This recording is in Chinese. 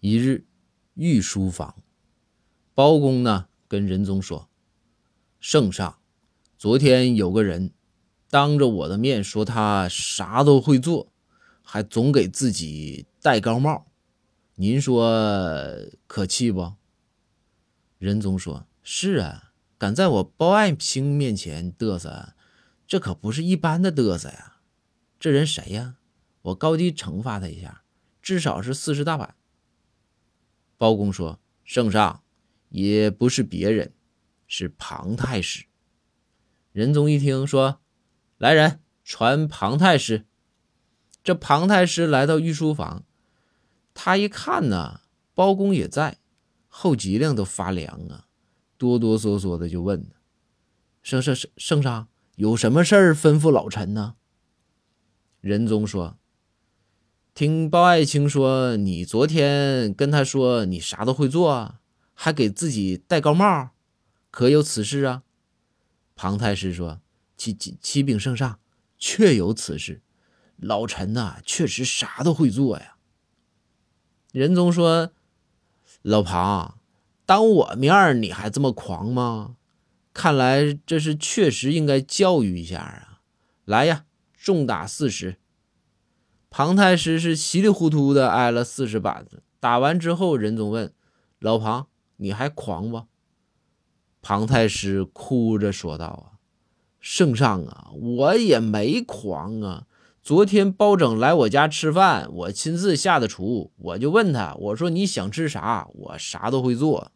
一日，御书房，包公呢跟仁宗说：“圣上，昨天有个人当着我的面说他啥都会做，还总给自己戴高帽，您说可气不？”仁宗说：“是啊，敢在我包爱卿面前嘚瑟，这可不是一般的嘚瑟呀。这人谁呀？我高低惩罚他一下，至少是四十大板。”包公说：“圣上，也不是别人，是庞太师。”仁宗一听说：“来人，传庞太师。”这庞太师来到御书房，他一看呢，包公也在，后脊梁都发凉啊，哆哆嗦嗦的就问：“圣圣圣圣上，有什么事儿吩咐老臣呢？”仁宗说。听包爱卿说，你昨天跟他说你啥都会做，还给自己戴高帽，可有此事啊？庞太师说：“启启启禀圣上，确有此事。老臣呐，确实啥都会做呀。”仁宗说：“老庞，当我面你还这么狂吗？看来这是确实应该教育一下啊！来呀，重打四十。”庞太师是稀里糊涂的挨了四十板子，打完之后，仁宗问：“老庞，你还狂不？”庞太师哭着说道：“啊，圣上啊，我也没狂啊。昨天包拯来我家吃饭，我亲自下的厨，我就问他，我说你想吃啥，我啥都会做。”